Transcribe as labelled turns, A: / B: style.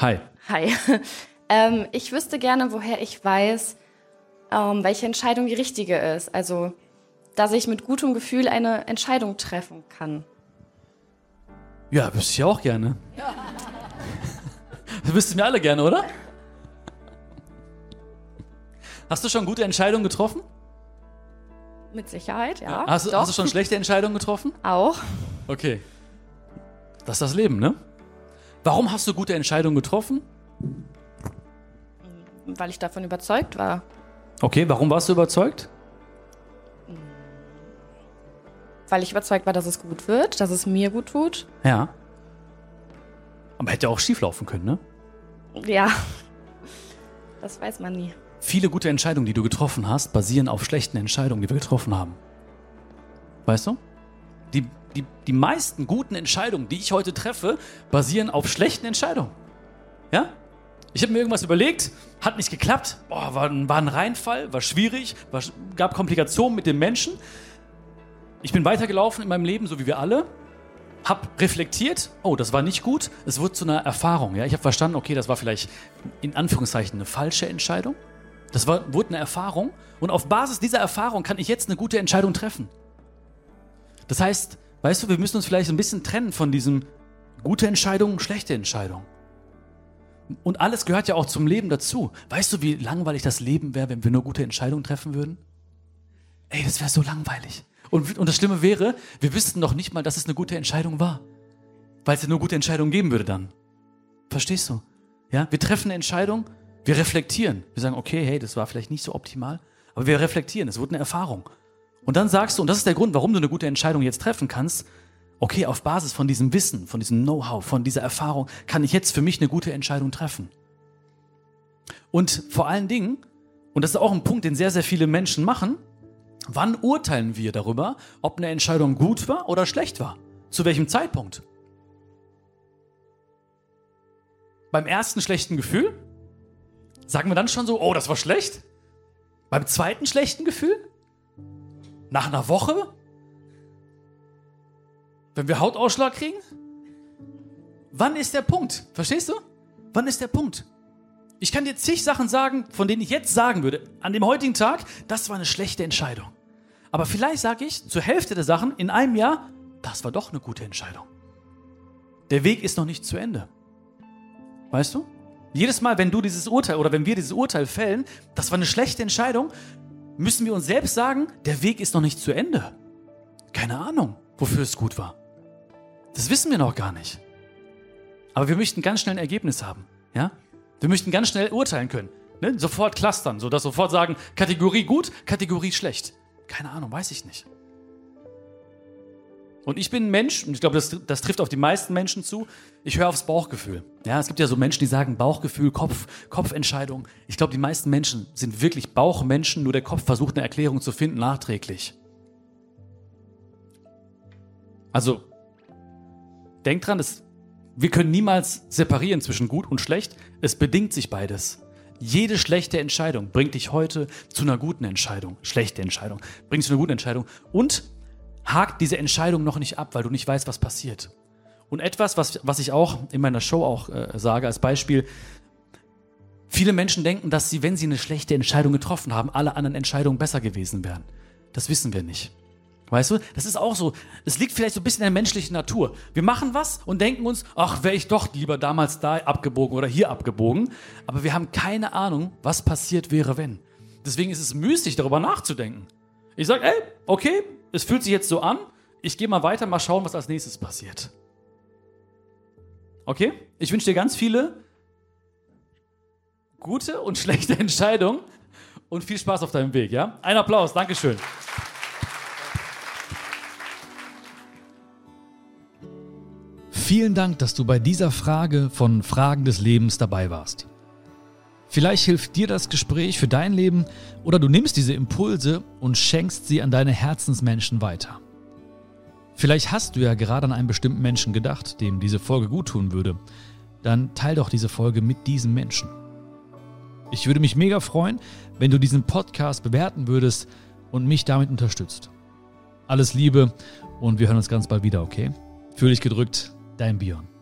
A: Hi.
B: Hi. ähm, ich wüsste gerne, woher ich weiß, ähm, welche Entscheidung die richtige ist. Also, dass ich mit gutem Gefühl eine Entscheidung treffen kann.
A: Ja, wüsste ich auch gerne. Ja. Das wüssten wir alle gerne, oder? Hast du schon gute Entscheidungen getroffen?
B: Mit Sicherheit, ja.
A: Hast, hast, du schon schlechte Entscheidungen getroffen?
B: Auch.
A: Okay. Das ist das Leben, ne? Warum hast du gute Entscheidungen getroffen?
B: Weil ich davon überzeugt war.
A: Okay, warum warst du überzeugt?
B: Weil ich überzeugt war, dass es gut wird, dass es mir gut tut.
A: Ja. Aber hätte auch schief laufen können, ne?
B: Ja. Das weiß man nie.
A: Viele gute Entscheidungen, die du getroffen hast, basieren auf schlechten Entscheidungen, die wir getroffen haben. Weißt du? Die, die, die meisten guten Entscheidungen, die ich heute treffe, basieren auf schlechten Entscheidungen. Ja? Ich habe mir irgendwas überlegt, hat nicht geklappt, Boah, war, war ein Reinfall, war schwierig, war, gab Komplikationen mit den Menschen. Ich bin weitergelaufen in meinem Leben, so wie wir alle, habe reflektiert, oh, das war nicht gut, es wurde zu einer Erfahrung. Ja? Ich habe verstanden, okay, das war vielleicht in Anführungszeichen eine falsche Entscheidung. Das war, wurde eine Erfahrung und auf Basis dieser Erfahrung kann ich jetzt eine gute Entscheidung treffen. Das heißt, weißt du, wir müssen uns vielleicht ein bisschen trennen von diesem gute Entscheidung, schlechte Entscheidung. Und alles gehört ja auch zum Leben dazu. Weißt du, wie langweilig das Leben wäre, wenn wir nur gute Entscheidungen treffen würden? Ey, das wäre so langweilig. Und, und das Schlimme wäre, wir wüssten noch nicht mal, dass es eine gute Entscheidung war. Weil es ja nur gute Entscheidungen geben würde dann. Verstehst du? Ja, wir treffen eine Entscheidung wir reflektieren. Wir sagen, okay, hey, das war vielleicht nicht so optimal, aber wir reflektieren. Es wurde eine Erfahrung. Und dann sagst du, und das ist der Grund, warum du eine gute Entscheidung jetzt treffen kannst, okay, auf Basis von diesem Wissen, von diesem Know-how, von dieser Erfahrung, kann ich jetzt für mich eine gute Entscheidung treffen. Und vor allen Dingen, und das ist auch ein Punkt, den sehr, sehr viele Menschen machen, wann urteilen wir darüber, ob eine Entscheidung gut war oder schlecht war? Zu welchem Zeitpunkt? Beim ersten schlechten Gefühl? Sagen wir dann schon so, oh, das war schlecht? Beim zweiten schlechten Gefühl? Nach einer Woche? Wenn wir Hautausschlag kriegen? Wann ist der Punkt? Verstehst du? Wann ist der Punkt? Ich kann dir zig Sachen sagen, von denen ich jetzt sagen würde, an dem heutigen Tag, das war eine schlechte Entscheidung. Aber vielleicht sage ich zur Hälfte der Sachen in einem Jahr, das war doch eine gute Entscheidung. Der Weg ist noch nicht zu Ende. Weißt du? Jedes Mal, wenn du dieses Urteil oder wenn wir dieses Urteil fällen, das war eine schlechte Entscheidung, müssen wir uns selbst sagen, der Weg ist noch nicht zu Ende. Keine Ahnung, wofür es gut war. Das wissen wir noch gar nicht. Aber wir möchten ganz schnell ein Ergebnis haben. Ja? Wir möchten ganz schnell urteilen können. Ne? Sofort clustern, sodass sofort sagen, Kategorie gut, Kategorie schlecht. Keine Ahnung, weiß ich nicht. Und ich bin ein Mensch, und ich glaube, das, das trifft auf die meisten Menschen zu, ich höre aufs Bauchgefühl. Ja, es gibt ja so Menschen, die sagen Bauchgefühl, Kopf, Kopfentscheidung. Ich glaube, die meisten Menschen sind wirklich Bauchmenschen, nur der Kopf versucht eine Erklärung zu finden, nachträglich. Also, denk dran, es, wir können niemals separieren zwischen gut und schlecht. Es bedingt sich beides. Jede schlechte Entscheidung bringt dich heute zu einer guten Entscheidung. Schlechte Entscheidung bringt dich zu einer guten Entscheidung. Und hakt diese Entscheidung noch nicht ab, weil du nicht weißt, was passiert. Und etwas, was, was ich auch in meiner Show auch äh, sage als Beispiel, viele Menschen denken, dass sie, wenn sie eine schlechte Entscheidung getroffen haben, alle anderen Entscheidungen besser gewesen wären. Das wissen wir nicht. Weißt du, das ist auch so, es liegt vielleicht so ein bisschen in der menschlichen Natur. Wir machen was und denken uns, ach, wäre ich doch lieber damals da abgebogen oder hier abgebogen. Aber wir haben keine Ahnung, was passiert wäre, wenn. Deswegen ist es müßig, darüber nachzudenken. Ich sage, ey, okay, es fühlt sich jetzt so an, ich gehe mal weiter, mal schauen, was als nächstes passiert. Okay? Ich wünsche dir ganz viele gute und schlechte Entscheidungen und viel Spaß auf deinem Weg, ja? Ein Applaus, Dankeschön.
C: Vielen Dank, dass du bei dieser Frage von Fragen des Lebens dabei warst. Vielleicht hilft dir das Gespräch für dein Leben oder du nimmst diese Impulse und schenkst sie an deine Herzensmenschen weiter. Vielleicht hast du ja gerade an einen bestimmten Menschen gedacht, dem diese Folge gut tun würde. Dann teil doch diese Folge mit diesem Menschen. Ich würde mich mega freuen, wenn du diesen Podcast bewerten würdest und mich damit unterstützt. Alles Liebe und wir hören uns ganz bald wieder, okay? Fühl dich gedrückt, dein Björn.